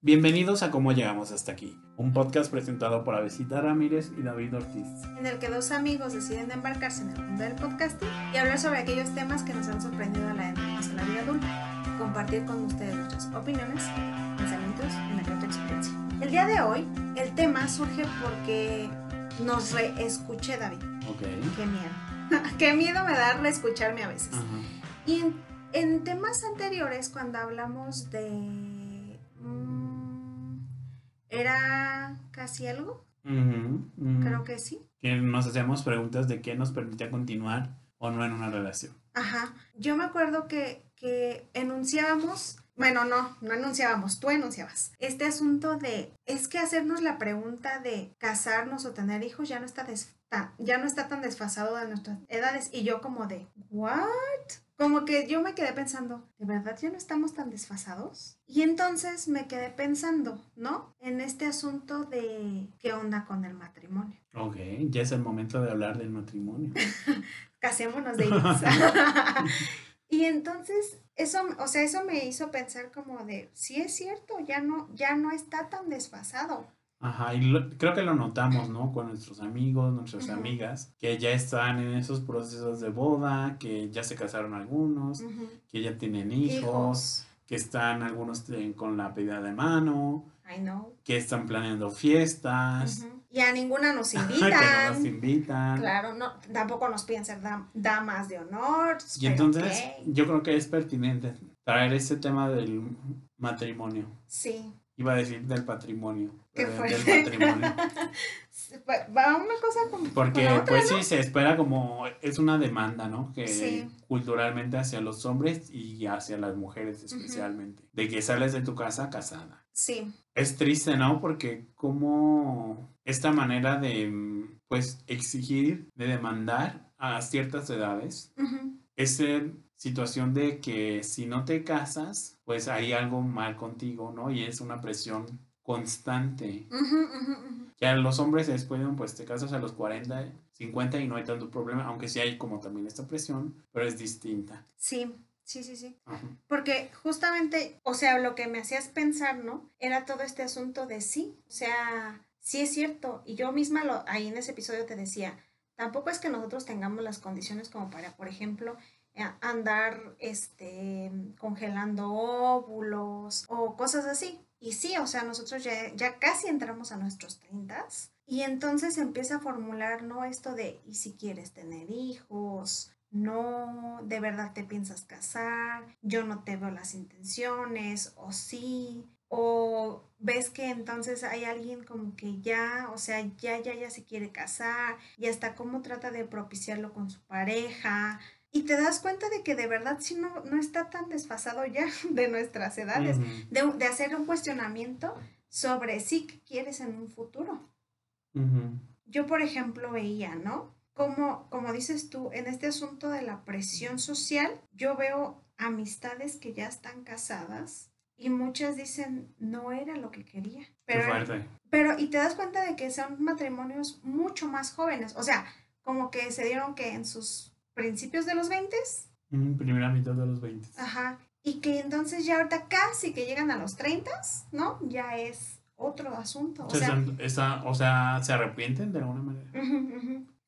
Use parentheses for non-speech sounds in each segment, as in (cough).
Bienvenidos a Cómo Llegamos Hasta Aquí, un podcast presentado por Avesita Ramírez y David Ortiz. en el que dos amigos deciden embarcarse en el mundo del podcasting y hablar sobre aquellos temas que nos han sorprendido a la, a la vida adulta, compartir con ustedes nuestras opiniones, pensamientos y gran experiencia. El día de hoy, el tema surge porque nos reescuché, David. Ok. Qué miedo. (laughs) Qué miedo me da reescucharme a veces. Ajá. Y en, en temas anteriores, cuando hablamos de... ¿Era casi algo? Creo que sí. Que nos hacemos preguntas de qué nos permitía continuar o no en una relación. Ajá. Yo me acuerdo que, que enunciábamos, bueno, no, no enunciábamos, tú enunciabas. Este asunto de, es que hacernos la pregunta de casarnos o tener hijos ya no está, des- ya no está tan desfasado de nuestras edades. Y yo como de, ¿what? Como que yo me quedé pensando, ¿de verdad ya no estamos tan desfasados? Y entonces me quedé pensando, ¿no? En este asunto de qué onda con el matrimonio. Ok, ya es el momento de hablar del matrimonio. (laughs) casémonos de ellos. (laughs) (laughs) y entonces eso, o sea, eso me hizo pensar como de, sí es cierto, ya no, ya no está tan desfasado. Ajá, y lo- creo que lo notamos, ¿no? Con nuestros amigos, nuestras amigas, que ya están en esos procesos de boda, que ya se casaron algunos, que ya tienen hijos, que están algunos con la pedida de mano, I know. que están planeando fiestas. Y a ninguna nos (laughs) que no invitan. nos invitan. Claro, no, tampoco nos piden ser dam- damas de honor. Y pero entonces yo creo que es pertinente traer ese tema del matrimonio. Sí. Iba a decir del patrimonio. ¿Qué pero fue? Del matrimonio. (laughs) Va una cosa como Porque con otra, pues ¿no? sí, se espera como, es una demanda, ¿no? Que Sí. culturalmente hacia los hombres y hacia las mujeres especialmente. De que sales de tu casa casada. Sí. Es triste, ¿no? Porque como esta manera de, pues, exigir, de demandar a ciertas edades, Ujú. esa situación de que si no te casas, pues hay algo mal contigo, ¿no? Y es una presión constante. Ujú, ujú, ujú. Que a los hombres después, pues te casas a los 40, 50 y no hay tanto problema, aunque sí hay como también esta presión, pero es distinta. Sí, sí, sí, sí. Ajá. Porque justamente, o sea, lo que me hacías pensar, ¿no? Era todo este asunto de sí, o sea, sí es cierto. Y yo misma lo, ahí en ese episodio te decía, tampoco es que nosotros tengamos las condiciones como para, por ejemplo, andar este, congelando óvulos o cosas así. Y sí, o sea, nosotros ya, ya casi entramos a nuestros 30 y entonces empieza a formular, ¿no? Esto de, ¿y si quieres tener hijos? No, de verdad te piensas casar, yo no te veo las intenciones, o sí, o ves que entonces hay alguien como que ya, o sea, ya, ya, ya se quiere casar, y hasta cómo trata de propiciarlo con su pareja, y te das cuenta de que de verdad sí no, no está tan desfasado ya (laughs) de nuestras edades, de, de hacer un cuestionamiento sobre sí que quieres en un futuro yo, por ejemplo, veía, ¿no? Como, como dices tú, en este asunto de la presión social, yo veo amistades que ya están casadas y muchas dicen, no era lo que quería. Qué Pero, fuerte. pero, y te das cuenta de que son matrimonios mucho más jóvenes, o sea, como que se dieron que en sus principios de los 20, Ujú, Primera mitad de los 20. ajá, y que entonces ya ahorita casi que llegan a los 30, ¿no? Ya es otro asunto. O sea, o sea, ¿se arrepienten de alguna manera?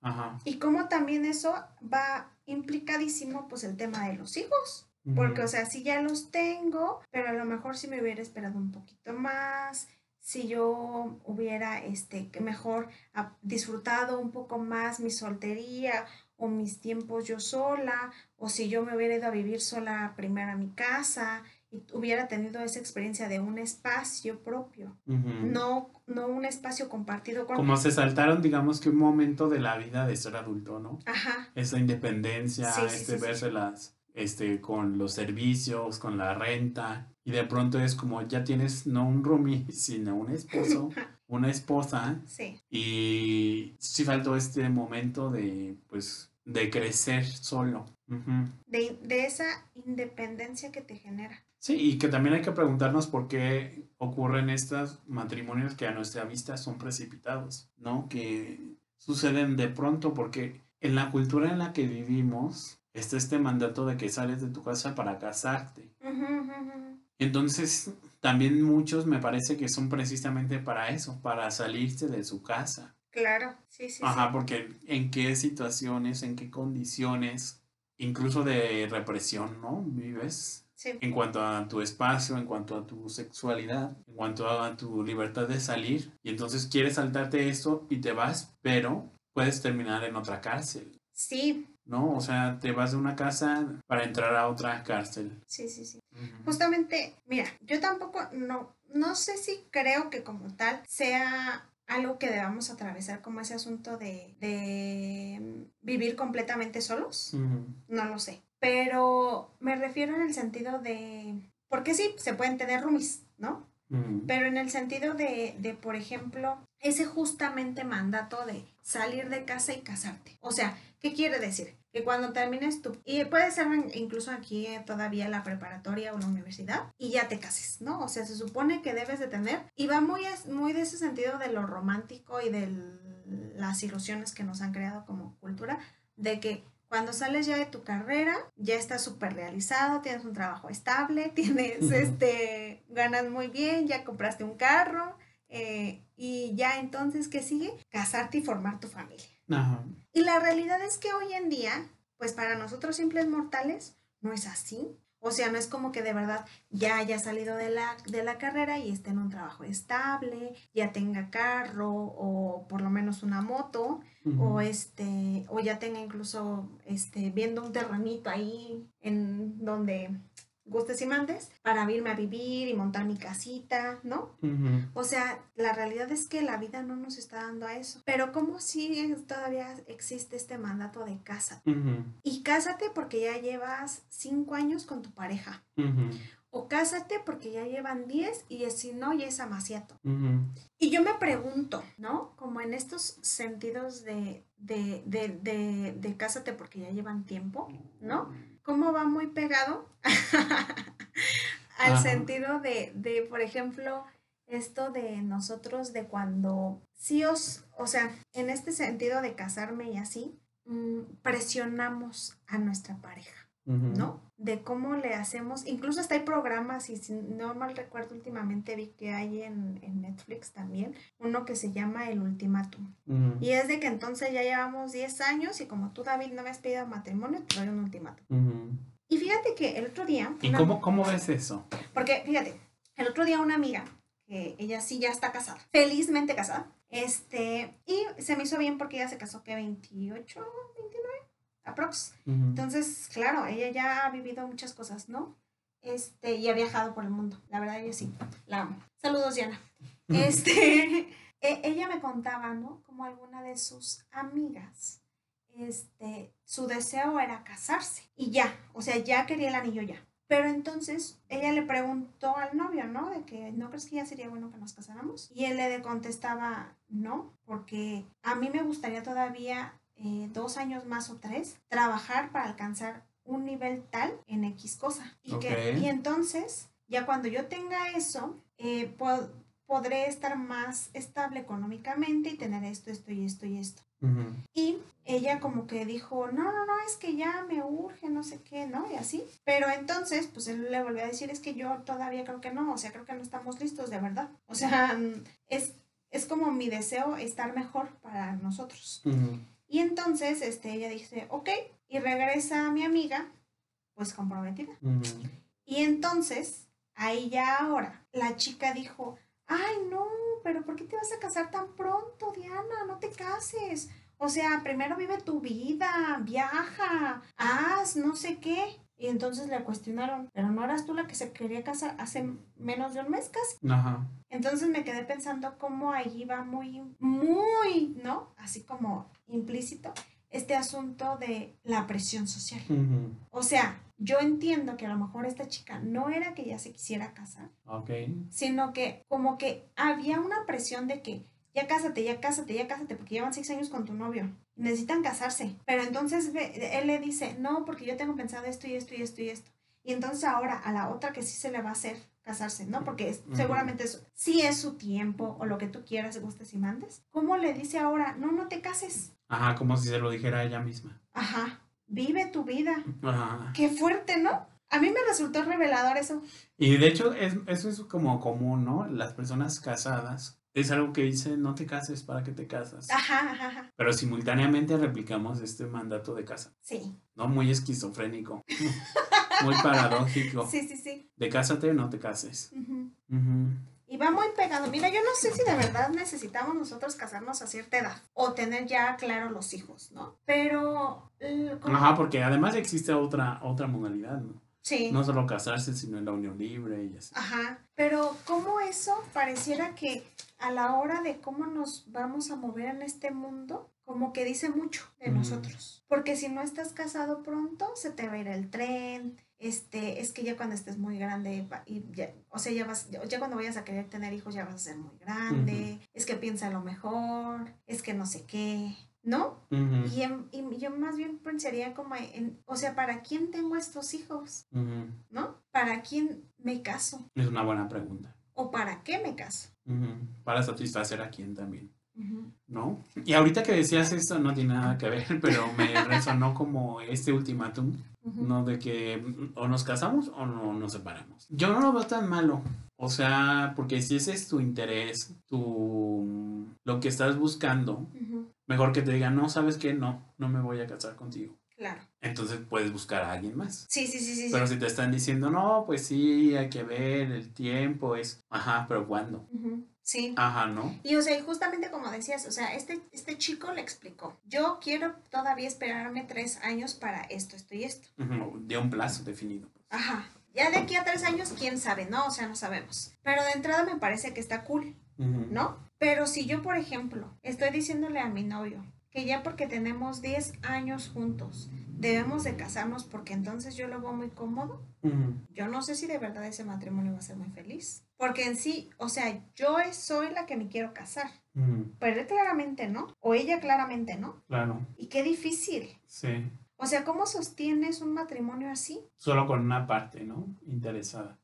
Ajá. Y como también eso va implicadísimo pues el tema de los hijos. Porque, o sea, si ya los tengo, pero a lo mejor si me hubiera esperado un poquito más, si yo hubiera, este, mejor ah, disfrutado un poco más mi soltería o mis tiempos yo sola, o si yo me hubiera ido a vivir sola primero a mi casa y hubiera tenido esa experiencia de un espacio propio, no, no un espacio compartido con... Como se saltaron, digamos que un momento de la vida de ser adulto, ¿no? Ajá, esa independencia, Sí, este sí, sí. vérselas este, con los servicios, con la renta, y de pronto es como ya tienes no un roomie, sino un esposo, (laughs) una esposa, sí. y sí faltó este momento de, pues, de crecer solo. De, de esa independencia que te genera. Sí, y que también hay que preguntarnos por qué ocurren estos matrimonios que a nuestra vista son precipitados, ¿no? Que suceden de pronto porque en la cultura en la que vivimos está este mandato de que sales de tu casa para casarte. Entonces, también muchos me parece que son precisamente para eso, para salirse de su casa. Claro, sí, sí. Ajá, porque en qué situaciones, en qué condiciones, incluso de represión, ¿no? Vives. Sí. En cuanto a tu espacio, en cuanto a tu sexualidad, en cuanto a tu libertad de salir. Y entonces quieres saltarte esto y te vas, pero puedes terminar en otra cárcel. Sí, ¿no? O sea, te vas de una casa para entrar a otra cárcel. sí, sí, sí. Justamente, mira, yo tampoco, no, no sé si creo que como tal sea algo que debamos atravesar como ese asunto de, de mm, vivir completamente solos. No lo sé. Pero me refiero en el sentido de, porque sí, se pueden tener roomies, ¿no? Pero en el sentido de, de, por ejemplo, ese justamente mandato de salir de casa y casarte. O sea, ¿qué quiere decir? Que cuando termines tu... Y puede ser incluso aquí eh, todavía la preparatoria o la universidad y ya te cases, ¿no? O sea, se supone que debes de tener... Y va muy, muy de ese sentido de lo romántico y de las ilusiones que nos han creado como cultura, de que cuando sales ya de tu carrera, ya estás súper realizado, tienes un trabajo estable, (laughs) tienes, este, ganas muy bien, ya compraste un carro, eh, y ya entonces, ¿qué sigue? Casarte y formar tu familia. Ajá. Y la realidad es que hoy en día, pues para nosotros simples mortales, no es así. O sea, no es como que de verdad ya haya salido de la, de la carrera y esté en un trabajo estable, ya tenga carro o por lo menos una moto, o este, o ya tenga incluso este, viendo un terrenito ahí en donde gustes y mandes para irme a vivir y montar mi casita, ¿no? O sea, la realidad es que la vida no nos está dando a eso. Pero ¿cómo si todavía existe este mandato de casa? Ujú. Y cásate porque ya llevas cinco años con tu pareja. O cásate porque ya llevan 10 y si no, ya es amaciato. Y yo me pregunto, ¿no? Como en estos sentidos de, de, de, de, de cásate porque ya llevan tiempo, ¿no? ¿Cómo va muy pegado (laughs) al Ajá. sentido de, de, por ejemplo, esto de nosotros de cuando sí os, o sea, en este sentido de casarme y así, mm, presionamos a nuestra pareja, ¿no? De cómo le hacemos, incluso hasta hay programas, y si no mal recuerdo últimamente vi que hay en, en Netflix también, uno que se llama El Ultimátum. Y es de que entonces ya llevamos 10 años y como tú, David, no me has pedido matrimonio, te doy un ultimátum. Y fíjate que el otro día... ¿Y cómo, cómo ves eso? Porque, fíjate, el otro día una amiga, que ella sí ya está casada, felizmente casada, este, y se me hizo bien porque ella se casó, que 28, 29, aprox. Ujú. Entonces, claro, ella ya ha vivido muchas cosas, ¿no? Este, y ha viajado por el mundo, la verdad, yo sí, la amo. Saludos, Diana. (laughs) Este, (laughs) e- ella me contaba, ¿no? Como alguna de sus amigas, este, su deseo era casarse y ya, o sea, ya quería el anillo ya. Pero entonces ella le preguntó al novio, ¿no? De que no crees que ya sería bueno que nos casáramos. Y él le contestaba, no, porque a mí me gustaría todavía eh, dos años más o tres trabajar para alcanzar un nivel tal en X cosa. Y, que, Ok. y entonces, ya cuando yo tenga eso, eh, po- podré estar más estable económicamente y tener esto, esto y esto y esto. Ujú. Y ella como que dijo, no, no, no, es que ya me urge, no sé qué, ¿no? Y así. Pero entonces, pues él le volvió a decir, es que yo todavía creo que no, o sea, creo que no estamos listos de verdad. O sea, (laughs) es, es como mi deseo estar mejor para nosotros. Ujú. Y entonces, este, ella dice, ok, y regresa a mi amiga, pues comprometida. Y entonces, ahí ya ahora, la chica dijo, ay no, pero ¿por qué te vas a casar tan pronto, Diana? No te cases. O sea, primero vive tu vida, viaja, haz no sé qué. Y entonces le cuestionaron, pero no eras tú la que se quería casar hace menos de un mes casi. Ajá. Entonces me quedé pensando cómo allí va muy, muy, ¿no? Así como implícito este asunto de la presión social. O sea, yo entiendo que a lo mejor esta chica no era que ya se quisiera casar, sino que como que había una presión de que ya cásate, ya cásate, ya cásate, porque llevan seis años con tu novio. Necesitan casarse. Pero entonces él le dice, no, porque yo tengo pensado esto y esto y esto y esto. Y entonces ahora a la otra que sí se le va a hacer casarse, ¿no? Porque es- seguramente es, sí es su tiempo o lo que tú quieras, gustes y mandes. ¿Cómo le dice ahora, no, no te cases? Ajá, como si se lo dijera ella misma. Ajá, vive tu vida. Ajá. Qué fuerte, ¿no? A mí me resultó revelador eso. Y de hecho, es, eso es como común, ¿no? Las personas casadas. Es algo que dice, no te cases, ¿para qué te casas? Ajá, ajá, ajá. Pero simultáneamente replicamos este mandato de casa, Sí. ¿no? Muy esquizofrénico, (laughs) muy paradójico. Sí, sí, sí. De cásate o no te cases. Ujú. Y va muy pegado. Mira, yo no sé si de verdad necesitamos nosotros casarnos a cierta edad o tener ya claro los hijos, ¿no? Pero... como- Ajá, porque además existe otra, otra modalidad, ¿no? Sí. No solo casarse, sino en la unión libre y así. Ajá. Pero cómo eso pareciera que a la hora de cómo nos vamos a mover en este mundo, como que dice mucho de nosotros. Porque si no estás casado pronto, se te va a ir el tren. Este, es que ya cuando estés muy grande, va- y ya, o sea, ya vas, ya cuando vayas a querer tener hijos, ya vas a ser muy grande. Es que piensa lo mejor, es que no sé qué, ¿no? Y, en- y yo más bien pensaría como en, o sea, ¿para quién tengo estos hijos? ¿No? ¿Para quién me caso? Es una buena pregunta. ¿O para qué me caso? Para satisfacer a quién también. ¿no? Y ahorita que decías esto no tiene nada que ver, (laughs) pero me resonó como este ultimátum. ¿no? De que o nos casamos o no nos separamos. Yo no lo veo tan malo, o sea, porque si ese es tu interés, tu lo que estás buscando, mejor que te digan, no, sabes qué, no, no me voy a casar contigo. Claro. Entonces puedes buscar a alguien más. Sí, sí, sí, sí. sí. Pero si te están diciendo, no, pues sí, hay que ver, el tiempo es, ajá, pero ¿cuándo? Ujú. Sí. Ajá, ¿no? Y o sea, y justamente como decías, o sea, este, este chico le explicó, yo quiero todavía esperarme tres años para esto, esto y esto. Ujú, De un plazo definido. Ajá. Ya de aquí a tres años, quién sabe, ¿no? O sea, no sabemos. Pero de entrada me parece que está cool. ¿no? Pero si yo, por ejemplo, estoy diciéndole a mi novio que ya porque tenemos 10 años juntos, debemos de casarnos porque entonces yo lo veo muy cómodo, yo no sé si de verdad ese matrimonio va a ser muy feliz. Porque en sí, o sea, yo soy la que me quiero casar, pero él claramente no, o ella claramente no. Claro, Y qué difícil. sí. O sea, ¿cómo sostienes un matrimonio así? Solo con una parte, ¿no? Interesada.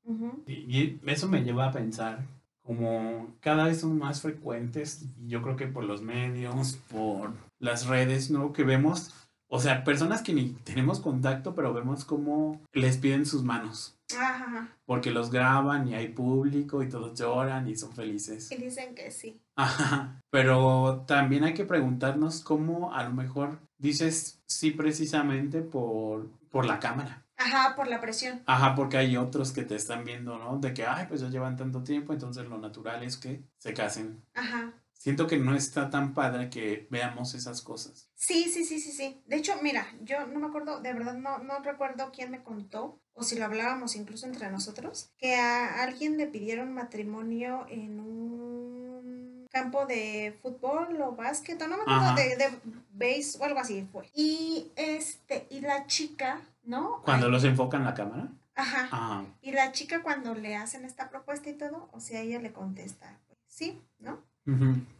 Y, y eso me lleva a pensar como cada vez son más frecuentes, yo creo que por los medios, por las redes, ¿no? Que vemos, o sea, personas que ni tenemos contacto, pero vemos cómo les piden sus manos. Ajá. Porque los graban y hay público y todos lloran y son felices. Y dicen que sí. Ajá, pero también hay que preguntarnos cómo a lo mejor dices sí precisamente por, por la cámara. Ajá, por la presión. Ajá, porque hay otros que te están viendo, ¿no? De que, ay, pues ya llevan tanto tiempo, entonces lo natural es que se casen. Ajá. Siento que no está tan padre que veamos esas cosas. Sí, sí, sí, sí, sí. De hecho, mira, yo no me acuerdo, de verdad no, no recuerdo quién me contó, o si lo hablábamos incluso entre nosotros, que a alguien le pidieron matrimonio en un campo de fútbol o básquet, o no me acuerdo, Ajá. de, de base o algo así fue. Y este, y la chica, ¿no? Cuando Ay, los enfocan la cámara. Ajá. Ajá. Y la chica cuando le hacen esta propuesta y todo, o sea, ella le contesta, pues, sí,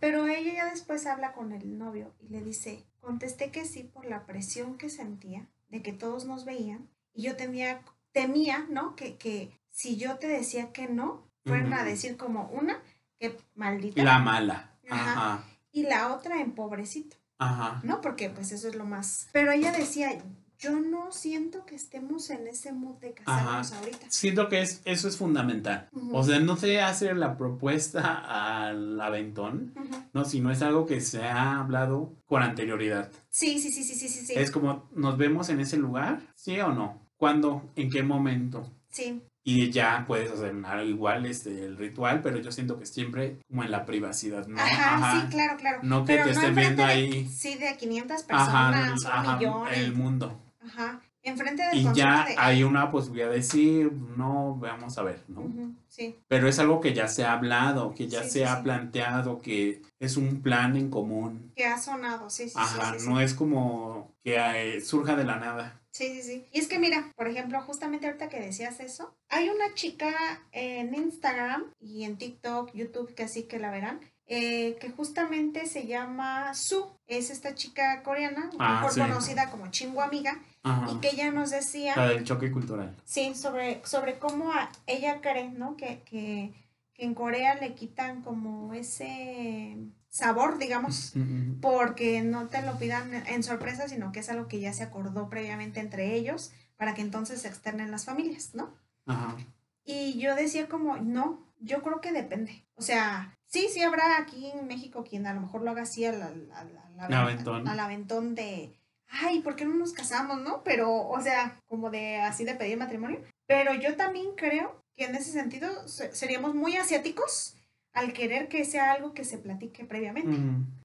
Pero ella ya después habla con el novio y le dice, contesté que sí por la presión que sentía de que todos nos veían y yo tenía, temía, ¿no? Que, que si yo te decía que no, fueran a decir como una, que maldita. La mala. Ajá. Ajá. Y la otra en pobrecito, Ajá. ¿no? Porque pues eso es lo más. Pero ella decía, yo no siento que estemos en ese mood de casarnos ahorita. Siento que es, eso es fundamental. O sea, no se hace la propuesta al aventón, Ujú. no, sino es algo que se ha hablado con anterioridad. Sí, sí, sí, sí, sí, sí. Es como, ¿nos vemos en ese lugar? ¿Sí o no? ¿Cuándo? ¿En qué momento? Sí, Y ya puedes hacer igual este, el ritual, pero yo siento que siempre como en la privacidad, ¿no? Ajá, sí, claro, claro. No que Pero te estén viendo de- ahí. Sí, de 500 Ajá, personas, el- un ajá, millón. el mundo. Ajá. Enfrente del Y ya de... hay una posibilidad de sí, no, vamos a ver, ¿no? Sí, Pero es algo que ya se ha hablado, que ya Sí, se sí, ha sí. planteado, que es un plan en común. que ha sonado, sí, sí, Ajá, no es como que eh, surja de la nada. Sí, sí, sí. Y es que mira, por ejemplo, justamente ahorita que decías eso, hay una chica en Instagram y en TikTok, YouTube, que así que la verán, eh, que justamente se llama Su. Es esta chica coreana, Ah, mejor sí. conocida como Chingo Amiga, Ajá. y que ella nos decía... La del choque cultural. Sí, sobre, sobre cómo a- ella cree, ¿no? Que, que, que en Corea le quitan como ese sabor, digamos, porque no te lo pidan en sorpresa, sino que es algo que ya se acordó previamente entre ellos para que entonces se externen las familias, ¿no? Ajá. Y yo decía como, no, yo creo que depende. O sea, sí, sí habrá aquí en México quien a lo mejor lo haga así al, al, al- al- Aventón. al aventón de, ay, ¿por qué no nos casamos, no? Pero, o sea, como de así de pedir matrimonio. Pero yo también creo que en ese sentido se- seríamos muy asiáticos al querer que sea algo que se platique previamente.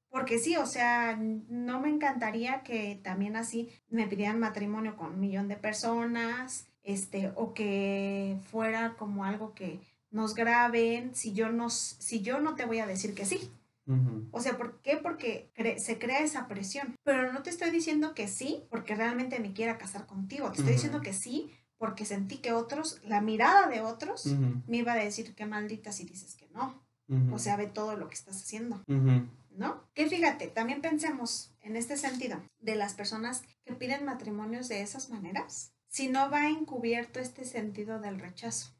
Porque sí, o sea, no me encantaría que también así me pidieran matrimonio con un millón de personas, este, o que fuera como algo que nos graben si yo no, si yo no te voy a decir que sí. O sea, ¿por qué? Porque cre- se crea esa presión. Pero no te estoy diciendo que sí porque realmente me quiera casar contigo. Te estoy diciendo que sí porque sentí que otros, la mirada de otros, me iba a decir qué maldita si dices que no. O sea, ve todo lo que estás haciendo. ¿no? Que fíjate, también pensemos en este sentido de las personas que piden matrimonios de esas maneras, si no va encubierto este sentido del rechazo.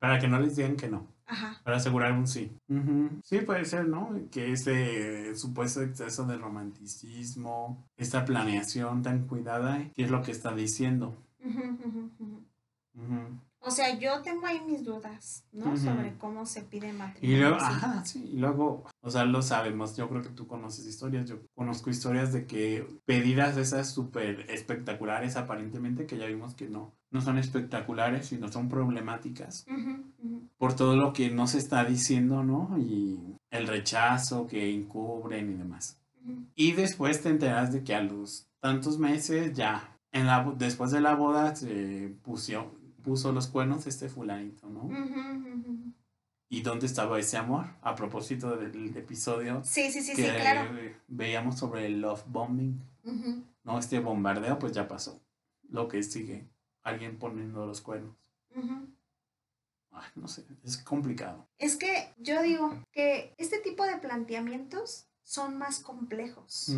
Para que no les digan que no. Ajá. Para asegurar un sí. Sí, puede ser, ¿no? Que ese supuesto exceso de romanticismo, esta planeación tan cuidada, ¿qué es lo que está diciendo? O sea, yo tengo ahí mis dudas, ¿no? Sobre cómo se pide Y matrimonio. luego, sí. ajá, sí, y luego, o sea, lo sabemos, yo creo que tú conoces historias, yo conozco historias de que pedidas esas súper espectaculares aparentemente, que ya vimos que no, no son espectaculares, sino son problemáticas. Por todo lo que no se está diciendo, ¿no? Y el rechazo que encubren y demás. Y después te enteras de que a los tantos meses ya, en la, después de la boda, se puso, puso los cuernos este fulanito, ¿no? ¿Y dónde estaba ese amor? A propósito del episodio Sí, sí, sí, que sí, claro. veíamos sobre el love bombing, Ujú, ¿no? Este bombardeo, pues ya pasó. Lo que sigue, alguien poniendo los cuernos. No sé, es complicado. Es que yo digo que este tipo de planteamientos son más complejos.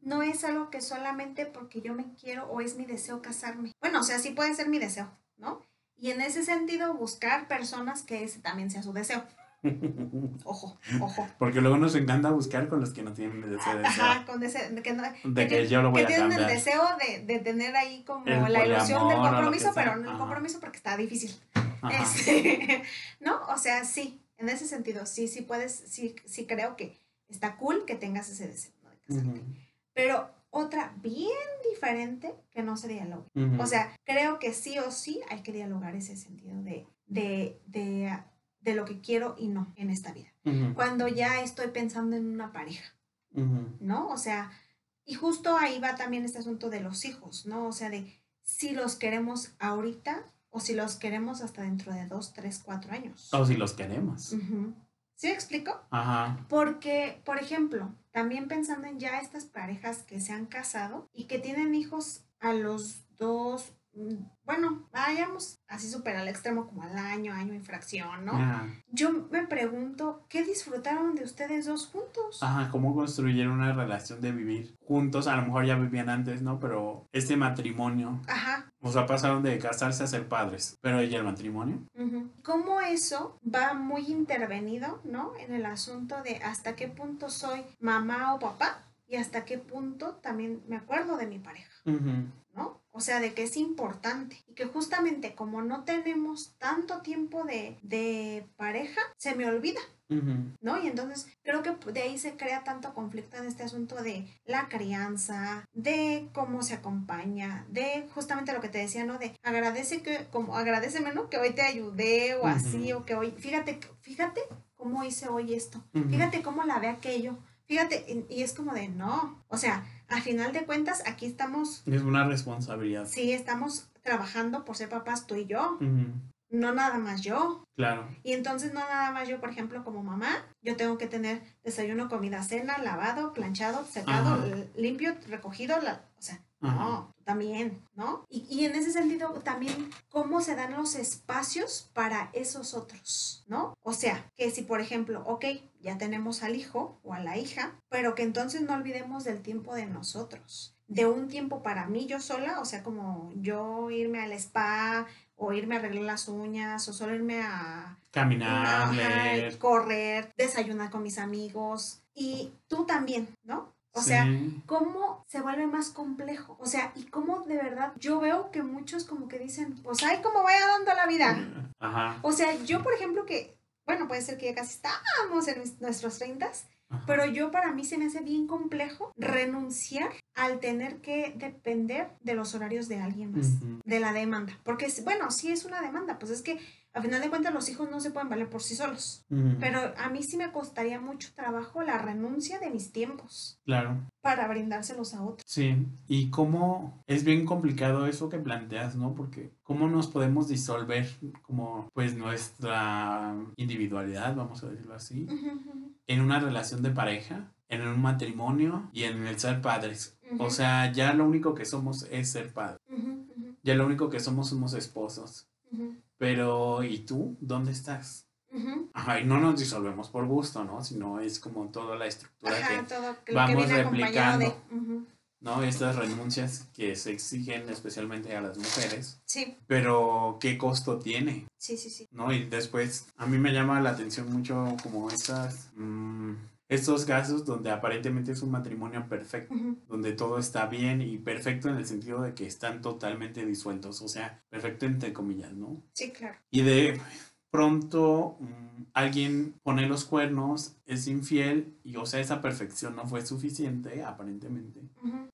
No es algo que solamente porque yo me quiero o es mi deseo casarme. Bueno, o sea, sí puede ser mi deseo, ¿no? Y en ese sentido, buscar personas que ese también sea su deseo. (laughs) Ojo, ojo. Porque luego nos encanta buscar con los que no tienen ese deseo. Ajá, con ese, de que, no- De que que yo lo voy que a tienen el deseo de, de tener ahí como El la ilusión del compromiso, pero no el compromiso porque está difícil. Este, (laughs) ¿No? O sea, sí, en ese sentido, sí, sí puedes, sí, sí creo que está cool que tengas ese deseo, ¿no? De casarte. Pero otra bien diferente que no se dialogue. O sea, creo que sí o sí hay que dialogar ese sentido de, de, de, de lo que quiero y no en esta vida. Cuando ya estoy pensando en una pareja. ¿no? O sea, y justo ahí va también este asunto de los hijos, ¿no? O sea, de si los queremos ahorita o si los queremos hasta dentro de dos, tres, cuatro años. O si los queremos. Ujú. ¿Sí me explico? Ajá. Porque, por ejemplo, también pensando en ya estas parejas que se han casado y que tienen hijos a los dos, bueno, vayamos así súper al extremo como al año, año y fracción, ¿no? Ajá. Yo me pregunto, ¿qué disfrutaron de ustedes dos juntos? Ajá, cómo construyeron una relación de vivir juntos. A lo mejor ya vivían antes, ¿no? Pero este matrimonio, Ajá. o sea, pasaron de casarse a ser padres. Pero ¿y el matrimonio? ¿Cómo eso va muy intervenido, ¿no? En el asunto de hasta qué punto soy mamá o papá y hasta qué punto también me acuerdo de mi pareja. ¿no? O sea, de que es importante y que justamente como no tenemos tanto tiempo de, de pareja, se me olvida. ¿no? Y entonces creo que de ahí se crea tanto conflicto en este asunto de la crianza, de cómo se acompaña, de justamente lo que te decía, ¿no? De agradece que, como agradeceme, ¿no? Que hoy te ayudé o así, o que hoy, fíjate, fíjate cómo hice hoy esto, fíjate cómo la ve aquello, fíjate, y, y es como de no, o sea, a final de cuentas aquí estamos Es una responsabilidad. Sí, estamos trabajando por ser papás tú y yo, no nada más yo. Claro. Y entonces no nada más yo, por ejemplo, como mamá, yo tengo que tener desayuno, comida, cena, lavado, planchado, secado, Ajá. limpio, recogido, la, o sea. No, también, ¿no? Y, y en ese sentido también cómo se dan los espacios para esos otros, ¿no? O sea, que si por ejemplo, ok, ya tenemos al hijo o a la hija, pero que entonces no olvidemos del tiempo de nosotros, de un tiempo para mí yo sola, o sea, como yo irme al spa o irme a arreglar las uñas o solo irme a Caminar, correr, desayunar con mis amigos y tú también, ¿no? O sea, cómo se vuelve más complejo. O sea, y cómo de verdad yo veo que muchos como que dicen, pues ay, cómo vaya dando la vida. Ajá. O sea, yo por ejemplo que, bueno, puede ser que ya casi estábamos en nuestros 30 pero yo para mí se me hace bien complejo renunciar al tener que depender de los horarios de alguien más, de la demanda. Porque, bueno, sí es una demanda, pues es que a final de cuentas los hijos no se pueden valer por sí solos. Pero a mí sí me costaría mucho trabajo la renuncia de mis tiempos. Claro. Para brindárselos a otros. Sí, y cómo es bien complicado eso que planteas, ¿no? Porque cómo nos podemos disolver como pues nuestra individualidad, vamos a decirlo así, en una relación de pareja, en un matrimonio y en el ser padres. O sea, ya lo único que somos es ser padres. Ya lo único que somos somos esposos. Pero, ¿y tú? ¿Dónde estás? Ajá, y no nos disolvemos por gusto, ¿no? Sino es como toda la estructura que vamos replicando. ¿no? Estas renuncias que se exigen especialmente a las mujeres. Sí. Pero, ¿qué costo tiene? Sí, sí, sí. ¿No? Y después, a mí me llama la atención mucho como estas... Mm, estos casos donde aparentemente es un matrimonio perfecto, donde todo está bien y perfecto en el sentido de que están totalmente disueltos, o sea, perfecto entre comillas, ¿no? Sí, claro. Y de pronto mm, alguien pone los cuernos, es infiel y o sea esa perfección no fue suficiente aparentemente.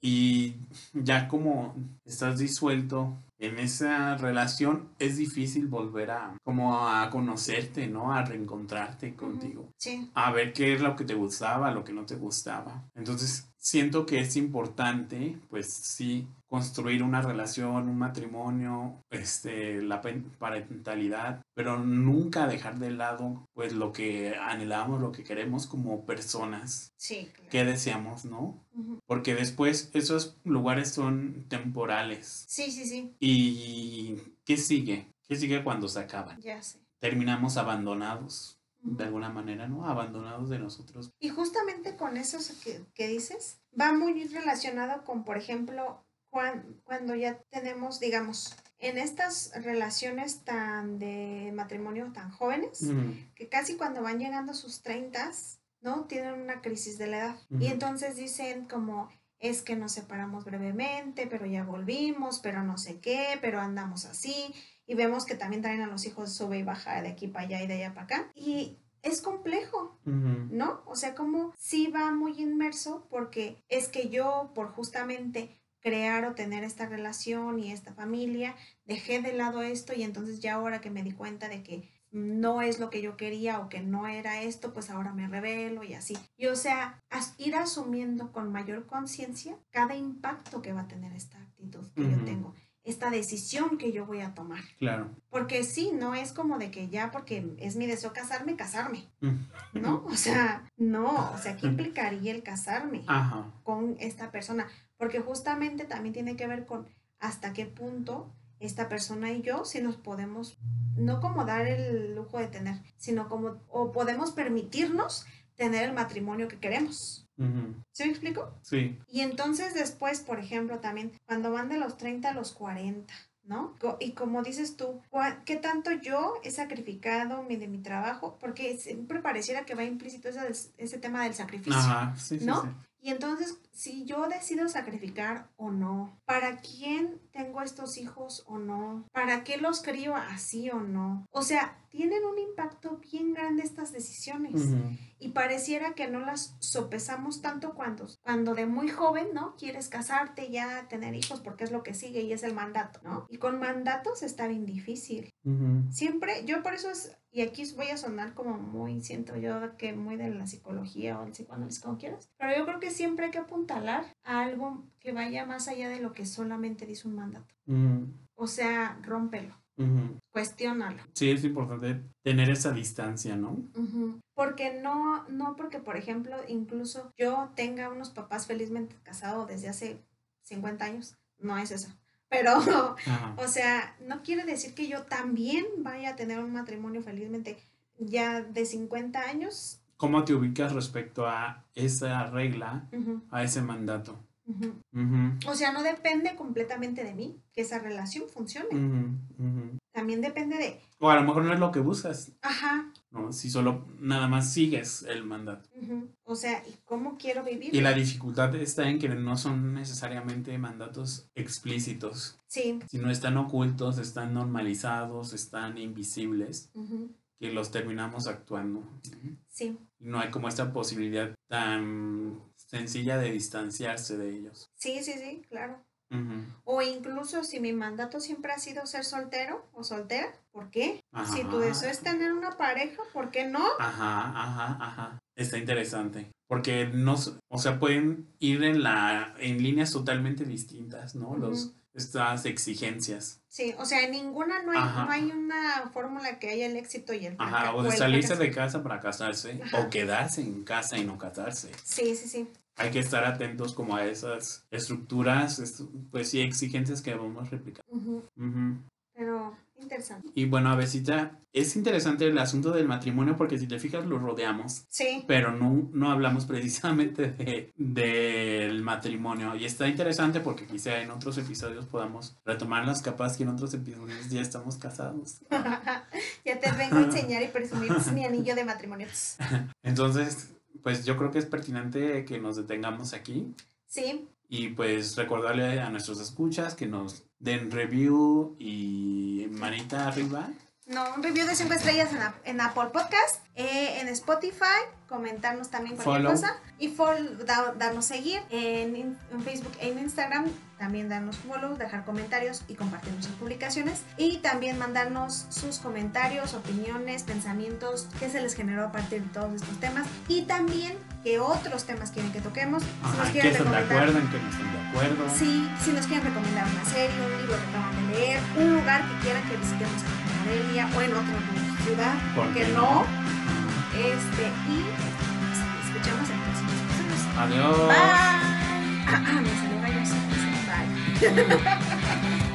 Y ya como estás disuelto en esa relación es difícil volver a como a conocerte, ¿no? A reencontrarte contigo. Sí. A ver qué es lo que te gustaba, lo que no te gustaba. Entonces, siento que es importante, pues sí, construir una relación, un matrimonio, este, la parentalidad, pero nunca dejar de lado, pues, lo que anhelamos, lo que queremos como personas. Sí. ¿Qué deseamos, no? Porque después esos lugares son temporales. Sí, sí, sí. ¿Y qué sigue? ¿Qué sigue cuando se acaban? Ya sé. Terminamos abandonados de alguna manera, ¿no? Abandonados de nosotros. Y justamente con eso que, que dices, va muy relacionado con, por ejemplo, cuando, ya tenemos, digamos, en estas relaciones tan de matrimonio tan jóvenes, que casi cuando van llegando a sus treintas, ¿no? Tienen una crisis de la edad. Y entonces dicen como, es que nos separamos brevemente, pero ya volvimos, pero no sé qué, pero andamos así. Y vemos que también traen a los hijos sube y baja de aquí para allá y de allá para acá. Y es complejo, ¿no? O sea, como sí va muy inmerso porque es que yo, por justamente crear o tener esta relación y esta familia, dejé de lado esto y entonces ya ahora que me di cuenta de que no es lo que yo quería o que no era esto, pues ahora me revelo y así. Y o sea, ir asumiendo con mayor conciencia cada impacto que va a tener esta actitud que yo tengo esta decisión que yo voy a tomar. Claro. Porque sí, no es como de que ya porque es mi deseo casarme, casarme. ¿No? O sea, no, o sea, ¿qué (laughs) implicaría el casarme con esta persona? Porque justamente también tiene que ver con hasta qué punto esta persona y yo, si nos podemos, no como dar el lujo de tener, sino como, o podemos permitirnos tener el matrimonio que queremos. ¿Sí me explico? Sí. Y entonces después, por ejemplo, también cuando van de los 30 a los 40, ¿no? Y como dices tú, ¿qué tanto yo he sacrificado de mi trabajo? Porque siempre pareciera que va implícito ese, ese tema del sacrificio, Ajá, sí, ¿no? Sí, y entonces, si yo decido sacrificar o no, ¿para quién tengo estos hijos o no? ¿Para qué los crío así o no? O sea, tienen un impacto bien grande estas decisiones. Y pareciera que no las sopesamos tanto cuando, cuando de muy joven, ¿no? Quieres casarte, ya tener hijos, porque es lo que sigue y es el mandato, ¿no? Y con mandatos está bien difícil. Siempre, yo por eso es, y aquí voy a sonar como muy, siento yo que muy de la psicología o el psicoanálisis, como quieras, pero yo creo que siempre hay que apuntalar a algo que vaya más allá de lo que solamente dice un mandato. O sea, rómpelo. Cuestiónalo. Sí, es importante tener esa distancia, ¿no? Porque no, no porque, por ejemplo, incluso yo tenga unos papás felizmente casados desde hace 50 años, no es eso. Pero, o sea, no quiere decir que yo también vaya a tener un matrimonio felizmente ya de 50 años. ¿Cómo te ubicas respecto a esa regla, a ese mandato? O sea, no depende completamente de mí que esa relación funcione. También depende de... O a lo mejor no es lo que buscas. Ajá. ¿no? Si solo nada más sigues el mandato. O sea, ¿y cómo quiero vivir? Y la dificultad está en que no son necesariamente mandatos explícitos, Sí. sino están ocultos, están normalizados, están invisibles, que los terminamos actuando. ¿no? Sí. No hay como esta posibilidad tan sencilla de distanciarse de ellos. Sí, sí, sí, claro. O incluso si mi mandato siempre ha sido ser soltero o soltera, ¿por qué? Ajá. Si tu deseo es tener una pareja, ¿por qué no? Ajá, ajá, ajá. Está interesante. Porque no, o sea, pueden ir en la, en líneas totalmente distintas, ¿no? Los. Estas exigencias. Sí, o sea, en ninguna no hay, Ajá. no hay una fórmula que haya el éxito y el Ajá, o de salirse de casa para casarse, Ajá. o quedarse en casa y no casarse. Sí, sí, sí. Hay que estar atentos como a esas estructuras, est- pues sí, exigencias que vamos a replicar. Ujú, Ujú. Pero interesante. Y bueno, Avesita, es interesante el asunto del matrimonio porque si te fijas lo rodeamos, Sí, pero no, no hablamos (laughs) precisamente de, del matrimonio. Y está interesante porque quizá en otros episodios podamos retomarlas, capaz que en otros episodios ya estamos casados. (laughs) ya te vengo a enseñar y presumir mi anillo de matrimonio. (laughs) Entonces, pues yo creo que es pertinente que nos detengamos aquí Sí, y pues recordarle a nuestros escuchas que nos den review y manita arriba. No, un review de 5 estrellas en, Ap- en Apple Podcast, eh, en Spotify, comentarnos también cualquier Follow. cosa y fol- da- darnos seguir en, Facebook e en Instagram, también darnos follow, dejar comentarios y compartir nuestras publicaciones y también mandarnos sus comentarios, opiniones, pensamientos que se les generó a partir de todos estos temas y también qué otros temas quieren que toquemos, si nos Ajá, que quieren están de recomendar acuerdo, en que no están de acuerdo. Sí, si nos quieren recomendar una serie, un libro que acaban de leer, un lugar que quieran que visitemos en Morelia o en otra ciudad, ¿Por ¿por qué qué no? Este, y escuchamos en próximos episodios. Adiós. (coughs) Me salió Bye. (laughs)